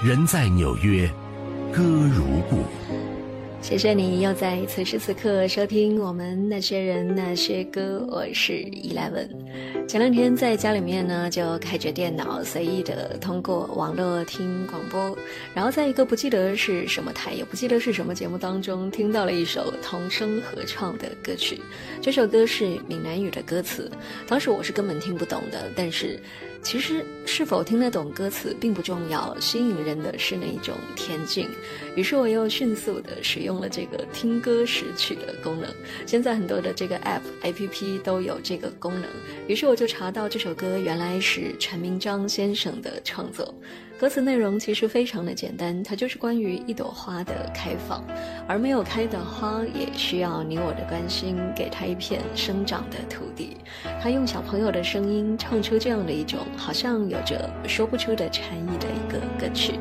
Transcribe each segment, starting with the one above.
人在纽约，歌如故。谢谢你又在此时此刻收听我们那些人那些歌，我是 Eleven。前两天在家里面呢，就开着电脑，随意的通过网络听广播，然后在一个不记得是什么台，也不记得是什么节目当中，听到了一首童声合唱的歌曲。这首歌是闽南语的歌词，当时我是根本听不懂的，但是。其实是否听得懂歌词并不重要，吸引人的是那一种恬静。于是我又迅速的使用了这个听歌识曲的功能。现在很多的这个 App、APP 都有这个功能。于是我就查到这首歌原来是陈明章先生的创作。歌词内容其实非常的简单，它就是关于一朵花的开放，而没有开的花也需要你我的关心，给它一片生长的土地。他用小朋友的声音唱出这样的一种好像有着说不出的禅意的一个歌曲。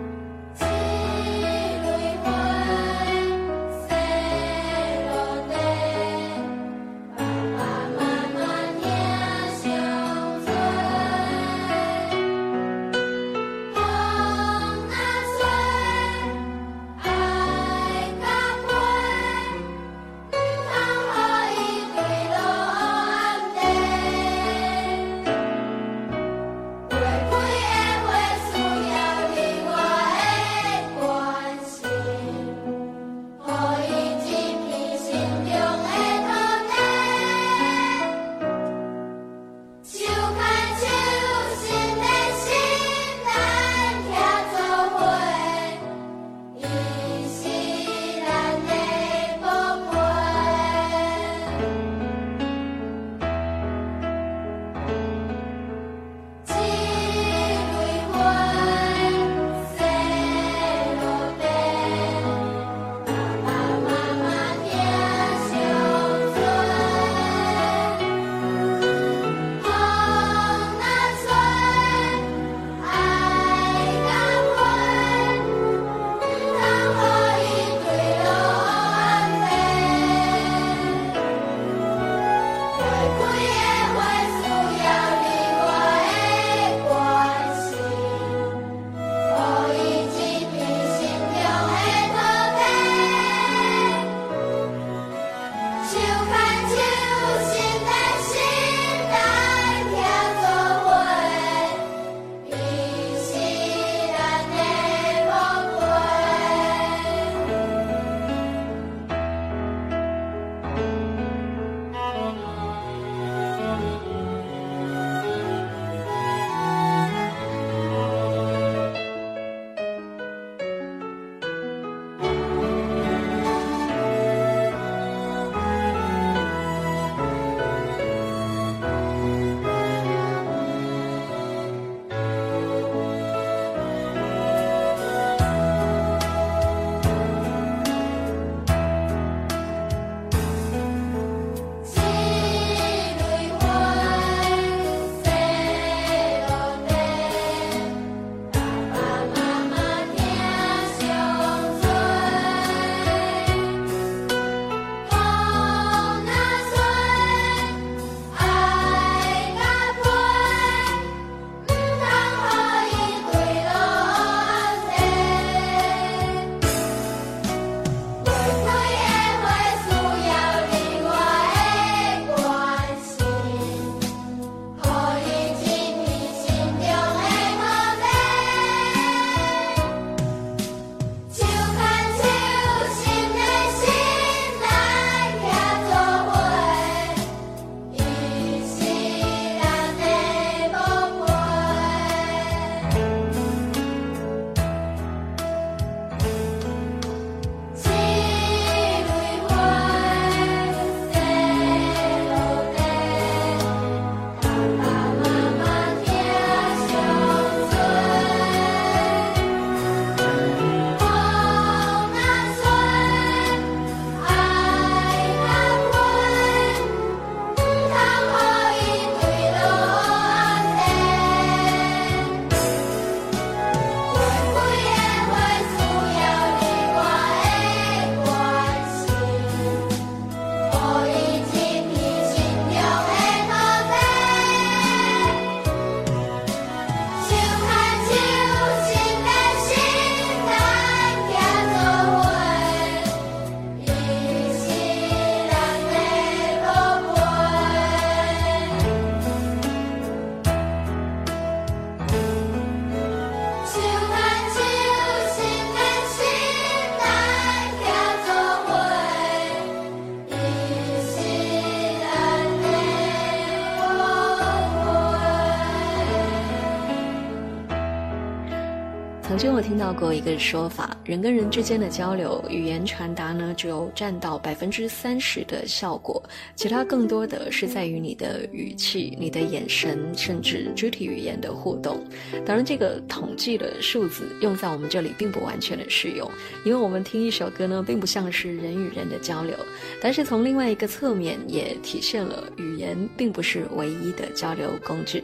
曾经我听到过一个说法，人跟人之间的交流，语言传达呢，只有占到百分之三十的效果，其他更多的是在于你的语气、你的眼神，甚至肢体语言的互动。当然，这个统计的数字用在我们这里并不完全的适用，因为我们听一首歌呢，并不像是人与人的交流。但是从另外一个侧面，也体现了语言并不是唯一的交流工具。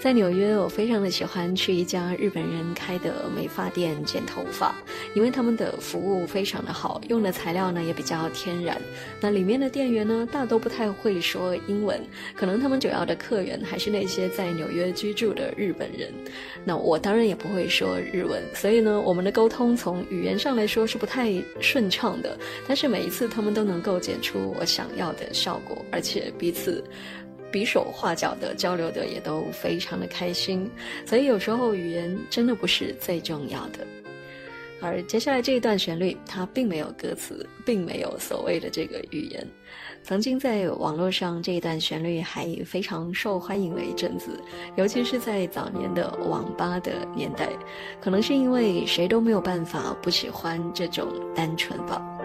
在纽约，我非常的喜欢去一家日本人开的美发店剪头发，因为他们的服务非常的好，用的材料呢也比较天然。那里面的店员呢，大都不太会说英文，可能他们主要的客源还是那些在纽约居住的日本人。那我当然也不会说日文，所以呢，我们的沟通从语言上来说是不太顺畅的。但是每一次他们都能够剪出我想要的效果，而且彼此。比手画脚的交流的也都非常的开心，所以有时候语言真的不是最重要的。而接下来这一段旋律，它并没有歌词，并没有所谓的这个语言。曾经在网络上，这一段旋律还非常受欢迎了一阵子，尤其是在早年的网吧的年代，可能是因为谁都没有办法不喜欢这种单纯吧。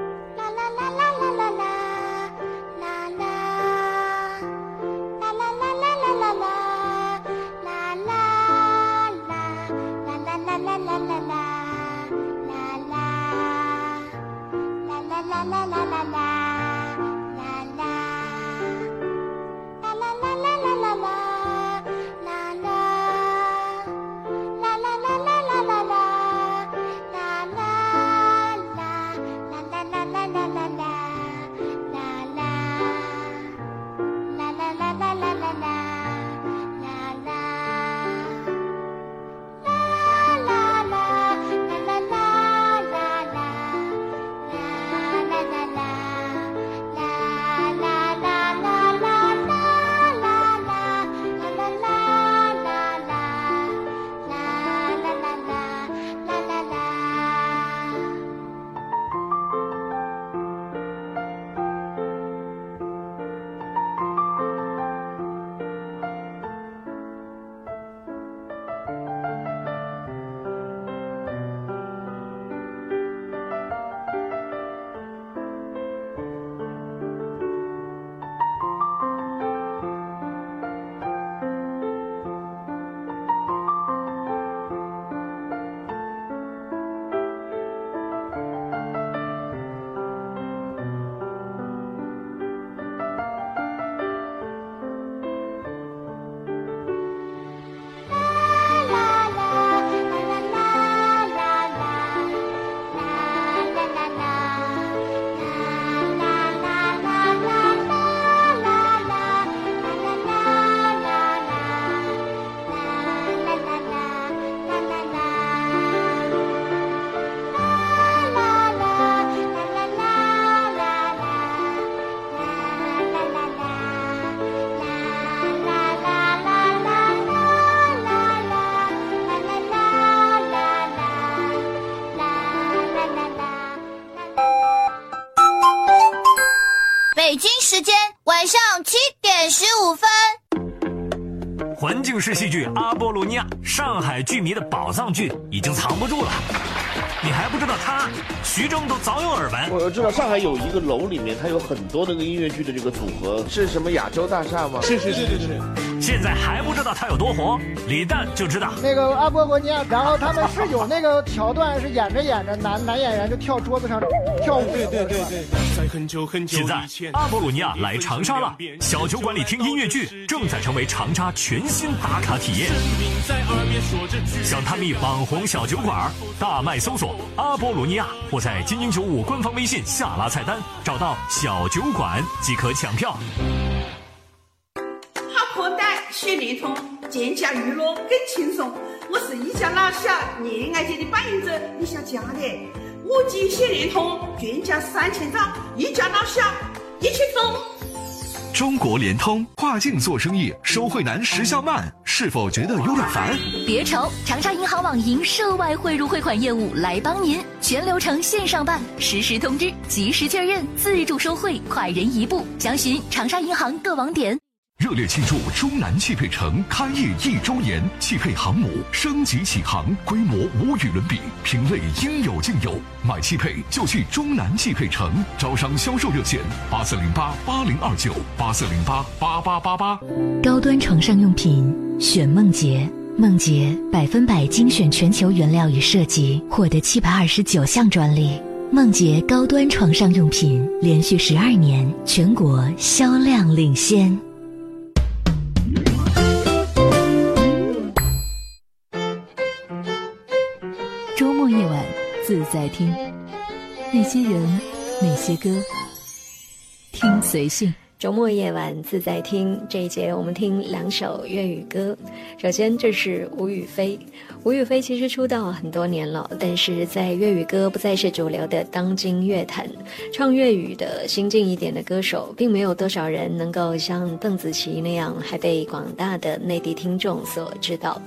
环境式戏剧《阿波罗尼亚》，上海剧迷的宝藏剧已经藏不住了。你还不知道他？徐峥都早有耳闻。我知道上海有一个楼里面，它有很多那个音乐剧的这个组合，是什么亚洲大厦吗？是是是是是。现在还不知道他有多火，李诞就知道。那个阿波罗尼亚，然后他们是有那个桥段，是演着演着，男男演员就跳桌子上跳舞。对对对对。现在阿波罗尼亚来长沙了，小酒馆里听音乐剧正在成为长沙全新打卡体验。想探秘网红小酒馆，大麦搜索阿波罗尼亚，或在金鹰九五官方微信下拉菜单找到小酒馆即可抢票。联通，全家娱乐更轻松。我是一家老小恋爱节的扮演者李小佳的。五 G 写联通，全家三千兆，一家老小一起疯。中国联通跨境做生意，收汇难，时效慢，是否觉得有点烦？别愁，长沙银行网银涉外汇入汇款业务来帮您，全流程线上办，实时通知，及时确认，自助收汇，快人一步。详询长沙银行各网点。热烈庆祝中南汽配城开业一周年，汽配航母升级启航，规模无与伦比，品类应有尽有。买汽配就去中南汽配城，招商销售热线八四零八八零二九八四零八八八八八。高端床上用品选梦洁，梦洁百分百精选全球原料与设计，获得七百二十九项专利。梦洁高端床上用品连续十二年全国销量领先。在听，那些人，那些歌，听随性。周末夜晚自在听这一节，我们听两首粤语歌。首先，这是吴雨霏。吴雨霏其实出道很多年了，但是在粤语歌不再是主流的当今乐坛，唱粤语的新进一点的歌手，并没有多少人能够像邓紫棋那样，还被广大的内地听众所知道。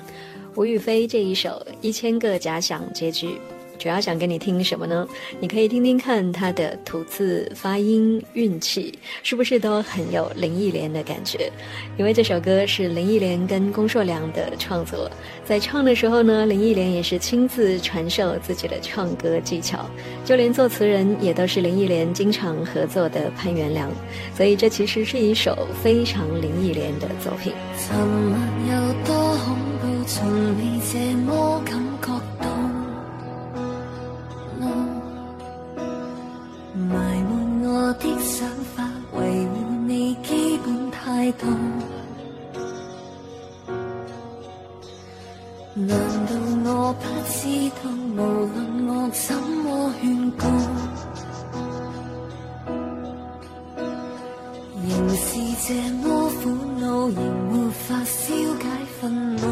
吴雨霏这一首《一千个假想》结局。主要想给你听什么呢？你可以听听看他的吐字、发音、运气，是不是都很有林忆莲的感觉？因为这首歌是林忆莲跟龚硕良的创作，在唱的时候呢，林忆莲也是亲自传授自己的唱歌技巧，就连作词人也都是林忆莲经常合作的潘元良，所以这其实是一首非常林忆莲的作品。有多恐怖，从未这么感觉难道我不知道，无论我怎么劝告，仍是这么苦恼，仍没法消解愤怒。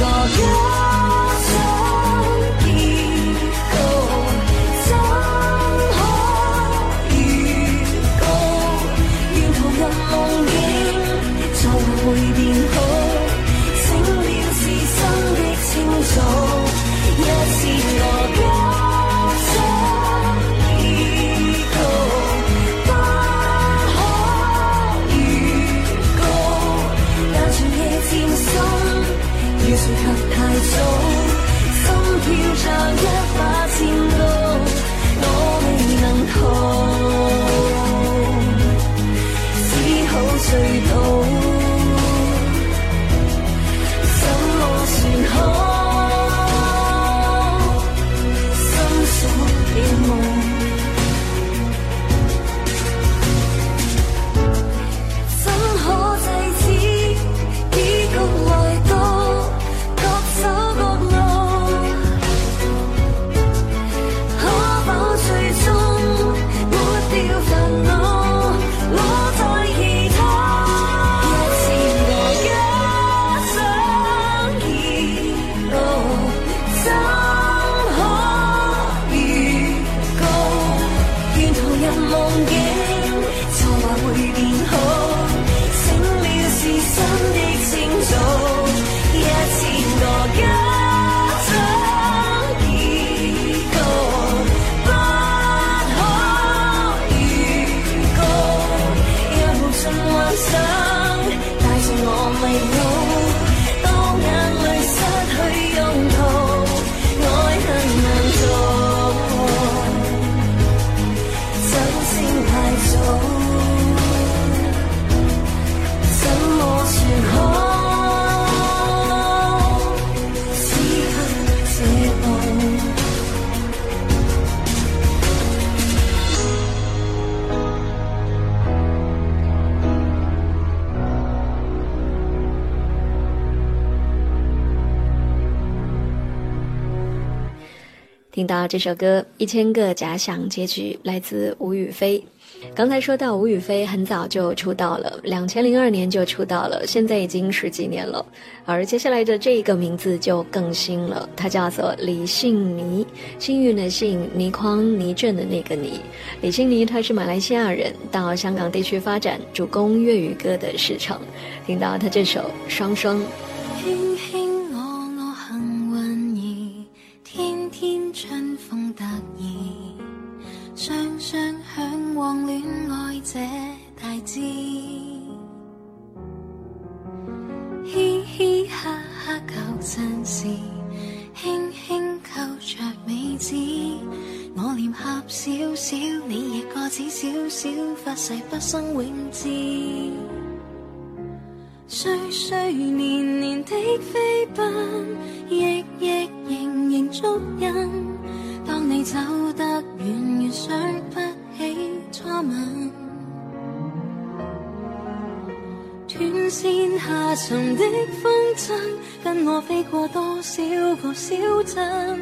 walk out. 听到这首歌《一千个假想》，结局来自吴雨霏。刚才说到吴雨霏很早就出道了，两千零二年就出道了，现在已经十几年了。而接下来的这一个名字就更新了，她叫做李幸倪，幸运的幸，倪匡倪震的那个倪。李幸倪她是马来西亚人，到香港地区发展，主攻粤语歌的市场。听到她这首《双双》。不生永志。岁岁年年的飞奔，亦亦仍仍足印。当你走得远远，想不起初吻。断线下沉的风筝，跟我飞过多少个小镇？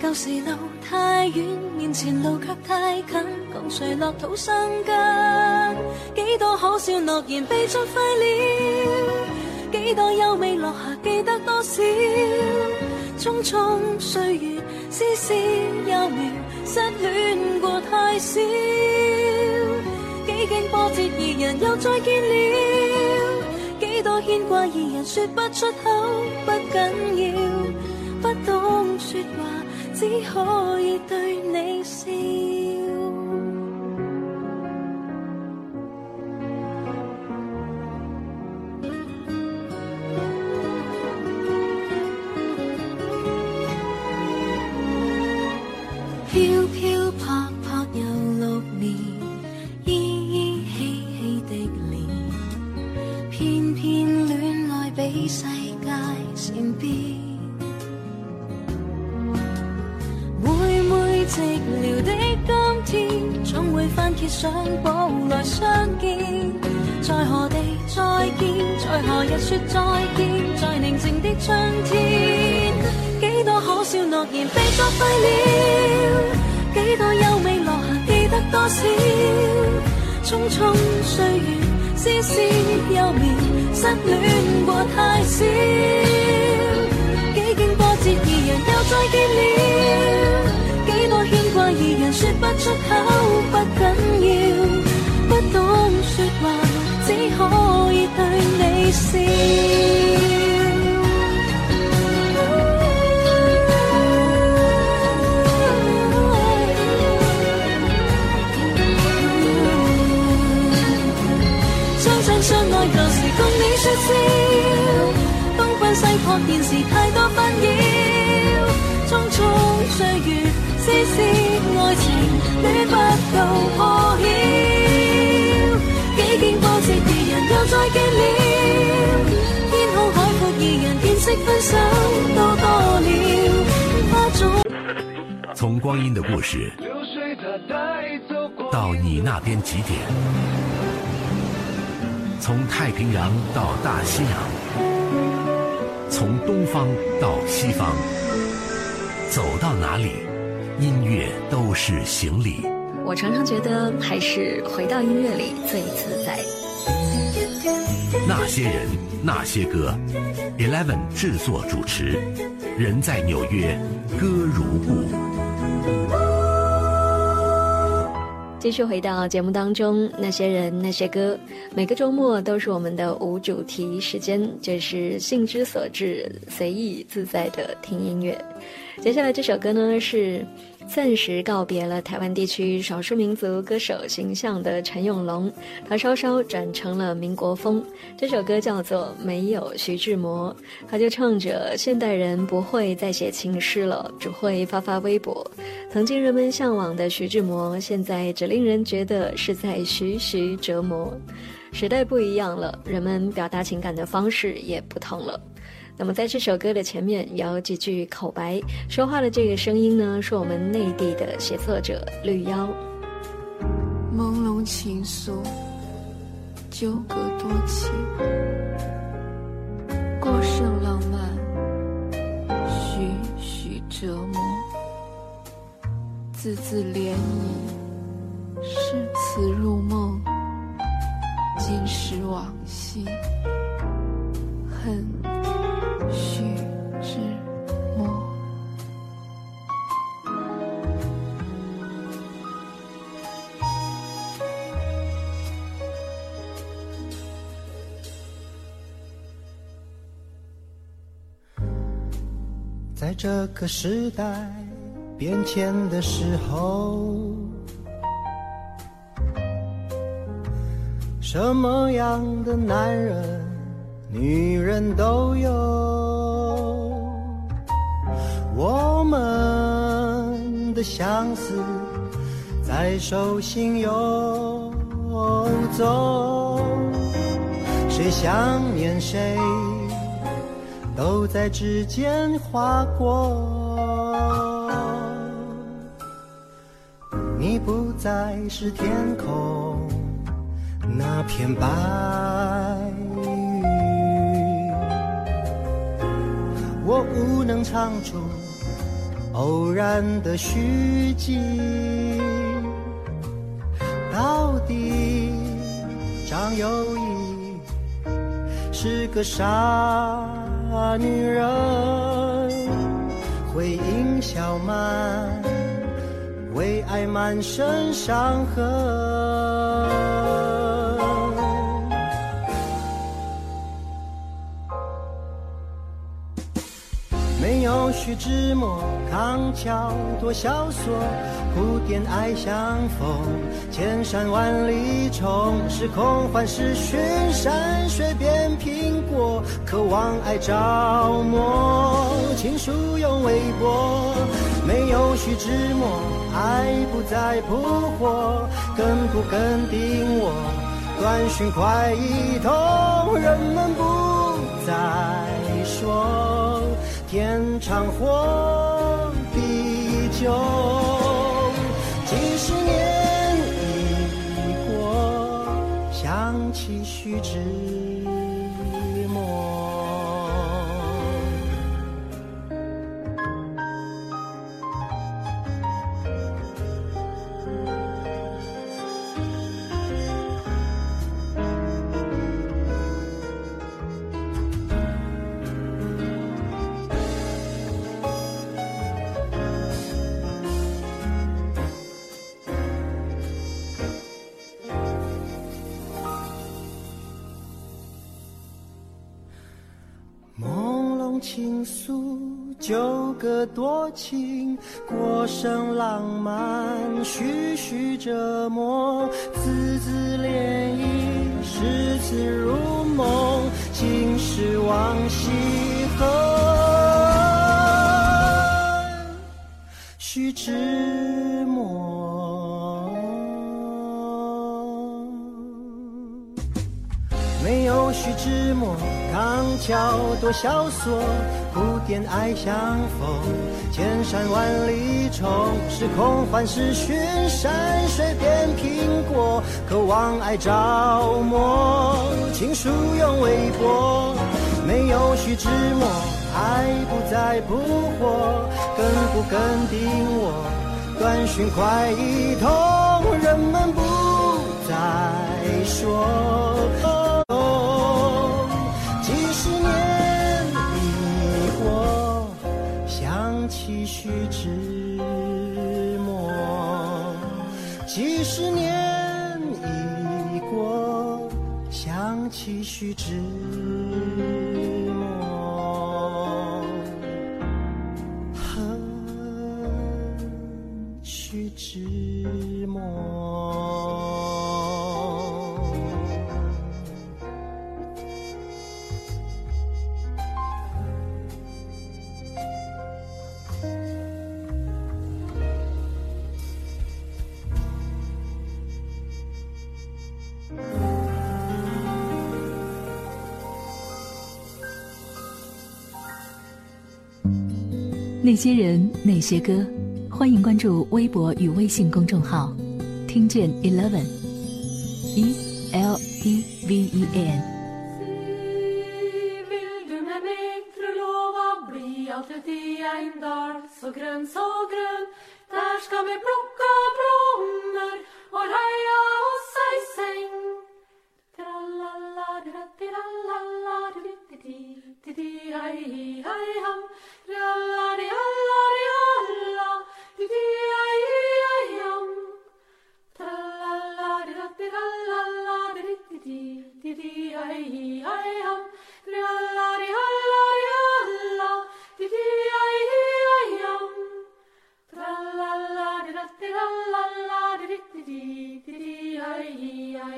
旧时路太远，面前路却太近，共谁落土生根？几多可笑诺言被作废了，几多优美落下记得多少？匆匆岁月，丝丝幼苗，失恋过太少。几经波折，二人又再见了。几多牵挂，二人说不出口，不紧要，不懂说话，只可以对你笑。揭上簿来相见。在何地再见？在何日说再见？在宁静的春天，几多可笑诺言被作废了，几多优美落行记得多少？匆匆岁月。丝丝幼绵，失恋过太少。几经波折，二人又再见了。爱意人说不出口不紧要不懂说话只可以对你笑。相亲相爱旧时共你说笑。东奔西跑现时太多纷扰匆匆岁月细小破晓。几经波折，二人又再见了，天空海阔，二人见识分手都多了。花种，从光阴的故事到你那边几点？从太平洋到大西洋，从东方到西方，走到哪里，音乐都是行李。我常常觉得，还是回到音乐里最自在。那些人，那些歌，Eleven 制作主持，人在纽约，歌如故。继续回到节目当中，那些人那些歌，每个周末都是我们的无主题时间，就是兴之所至，随意自在的听音乐。接下来这首歌呢是。暂时告别了台湾地区少数民族歌手形象的陈永龙，他稍稍转成了民国风。这首歌叫做《没有徐志摩》，他就唱着现代人不会再写情诗了，只会发发微博。曾经人们向往的徐志摩，现在只令人觉得是在徐徐折磨。时代不一样了，人们表达情感的方式也不同了。那么，在这首歌的前面有几句口白，说话的这个声音呢，是我们内地的写作者绿妖。朦胧情愫，纠葛多情，过剩浪漫，徐徐折磨，字字涟漪，诗词入梦，今时往昔，恨。在这个时代变迁的时候，什么样的男人？女人都有，我们的相思在手心游走，谁想念谁都在指尖划过。你不再是天空那片白云。我无能唱出偶然的虚迹，到底张幼仪是个傻女人，回应小满，为爱满身伤痕。有徐志摩康桥多萧索，古典爱相逢，千山万里重。是空幻是寻山水变苹果，渴望爱着魔，情书用微博。没有徐志摩，爱不再扑火，更不肯定我，短讯快一通，人们不再说。天长或地久，几十年已过，想起须知。倾诉纠葛多情，过剩浪漫，徐徐折磨，字字涟漪，诗词如梦，今时往昔恨，徐志摩，没有徐志摩。长桥多萧索，古典爱相逢，千山万里冲，时空幻是寻山水变苹果，渴望爱着魔，情书用微博，没有徐志摩，爱不再扑火，更不肯定我，短讯快一通，人们不再说。继续寂寞很许寂寞些人，那些歌，欢迎关注微博与微信公众号，听见 Eleven，E L E V E N。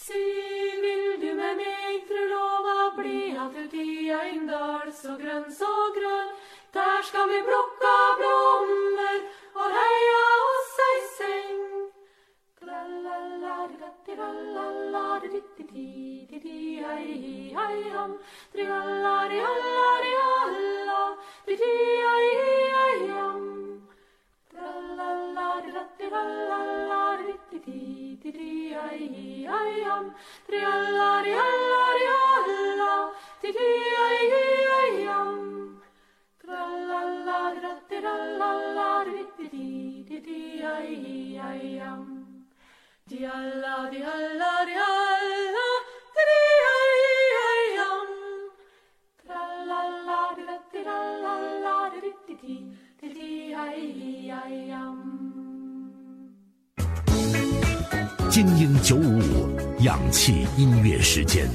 Syng vil du med meg, tru lova blida til ti ein dal, så grønn, så grønn. Der skal vi plukka blommer og heia oss ei seng. I am. 精英九五五，氧气音乐时间。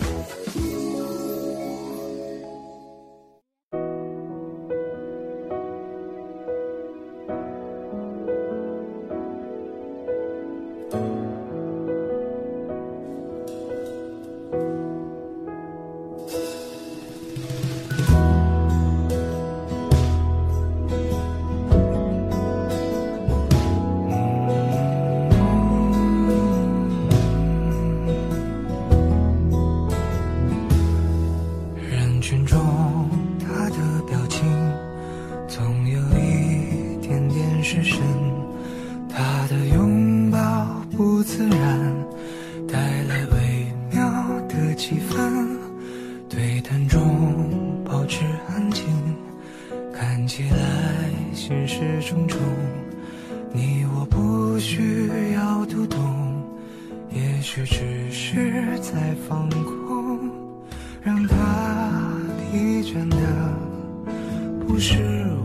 的气氛。对谈中保持安静，看起来心事重重。你我不需要读懂，也许只是在放空。让他疲倦的不是我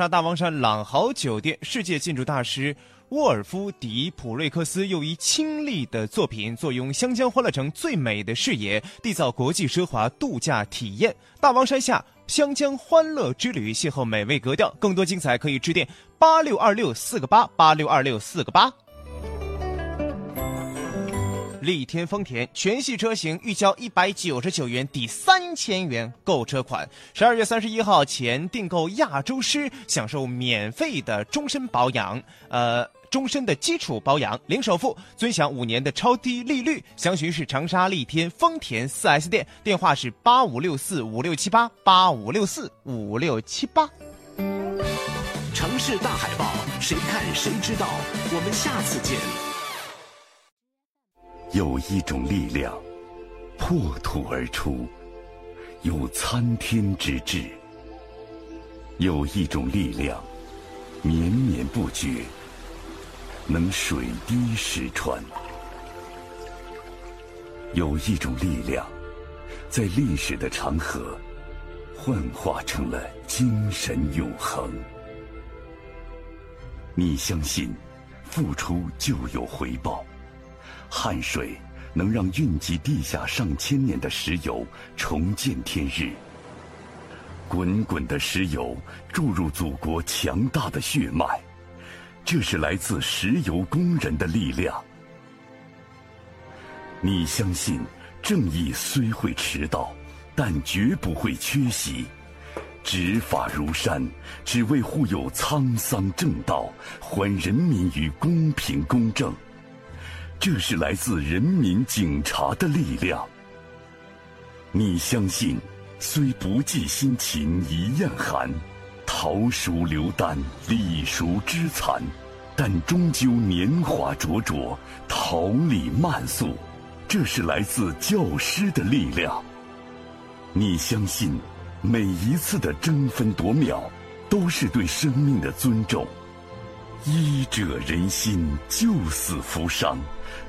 沙大王山朗豪酒店世界建筑大师沃尔夫·迪普瑞克斯又一亲历的作品，坐拥湘江欢乐城最美的视野，缔造国际奢华度假体验。大王山下湘江欢乐之旅，邂逅美味格调。更多精彩可以致电八六二六四个八八六二六四个八。力天丰田全系车型预交一百九十九元抵三千元购车款，十二月三十一号前订购亚洲狮，享受免费的终身保养，呃，终身的基础保养，零首付，尊享五年的超低利率。详询是长沙力天丰田四 S 店，电话是八五六四五六七八八五六四五六七八。城市大海报，谁看谁知道。我们下次见。有一种力量，破土而出，有参天之志；有一种力量，绵绵不绝，能水滴石穿；有一种力量，在历史的长河，幻化成了精神永恒。你相信，付出就有回报。汗水能让蕴积地下上千年的石油重见天日。滚滚的石油注入祖国强大的血脉，这是来自石油工人的力量。你相信，正义虽会迟到，但绝不会缺席。执法如山，只为护佑沧桑正道，还人民于公平公正。这是来自人民警察的力量。你相信，虽不计辛勤一样寒，桃熟流丹，李熟枝残，但终究年华灼灼，桃李漫素。这是来自教师的力量。你相信，每一次的争分夺秒，都是对生命的尊重。医者仁心，救死扶伤。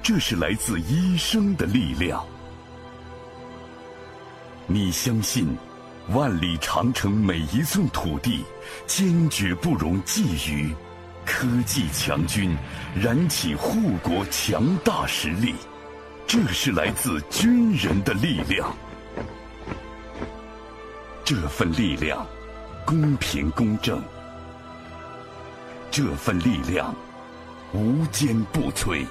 这是来自医生的力量。你相信，万里长城每一寸土地，坚决不容觊觎。科技强军，燃起护国强大实力。这是来自军人的力量。这份力量，公平公正。这份力量，无坚不摧。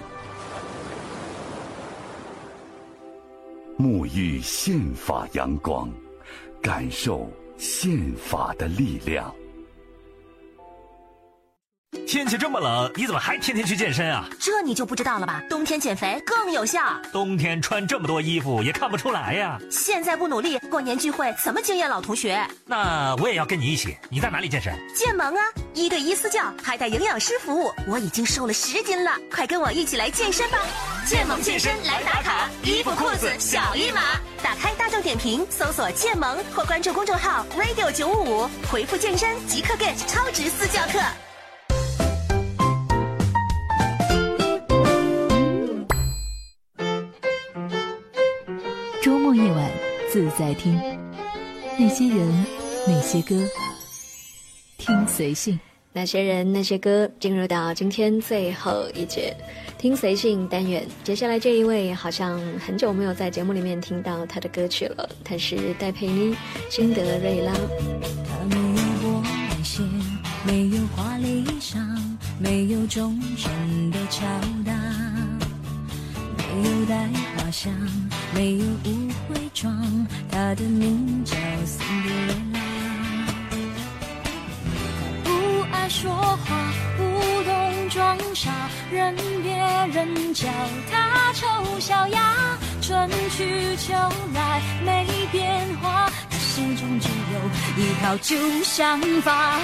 沐浴宪法阳光，感受宪法的力量。天气这么冷，你怎么还天天去健身啊？这你就不知道了吧？冬天减肥更有效。冬天穿这么多衣服也看不出来呀。现在不努力，过年聚会怎么惊艳老同学？那我也要跟你一起。你在哪里健身？健萌啊，一对一私教，还带营养师服务。我已经瘦了十斤了，快跟我一起来健身吧！健萌健身来打卡，衣服裤子小一码。打开大众点评，搜索健萌或关注公众号 radio 九五五，回复健身即刻 get 超值私教课。自在听，那些人，那些歌，听随性。那些人，那些歌，进入到今天最后一节。听随性单元，接下来这一位好像很久没有在节目里面听到他的歌曲了。他是戴佩妮，辛德瑞拉。他没有过外线，没有华丽衣裳，没有钟声的桥。像，没有误会妆，她的名叫辛德瑞拉。不爱说话，不懂装傻，任别人叫她丑小鸭。春去秋来没变化，她心中只有一套旧想法。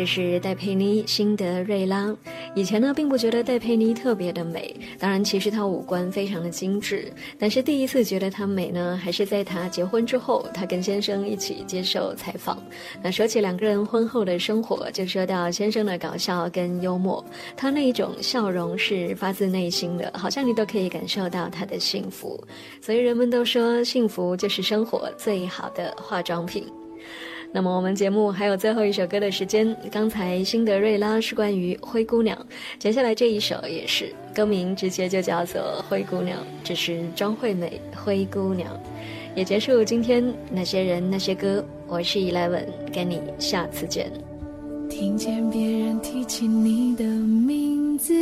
这是戴佩妮《辛德瑞拉》。以前呢，并不觉得戴佩妮特别的美，当然，其实她五官非常的精致。但是第一次觉得她美呢，还是在她结婚之后，她跟先生一起接受采访。那说起两个人婚后的生活，就说到先生的搞笑跟幽默，他那一种笑容是发自内心的，好像你都可以感受到他的幸福。所以人们都说，幸福就是生活最好的化妆品。那么我们节目还有最后一首歌的时间刚才辛德瑞拉是关于灰姑娘接下来这一首也是歌名直接就叫做灰姑娘这是张惠美灰姑娘。也结束今天那些人那些歌我是 eleven 跟你下次见。听见别人提起你的名字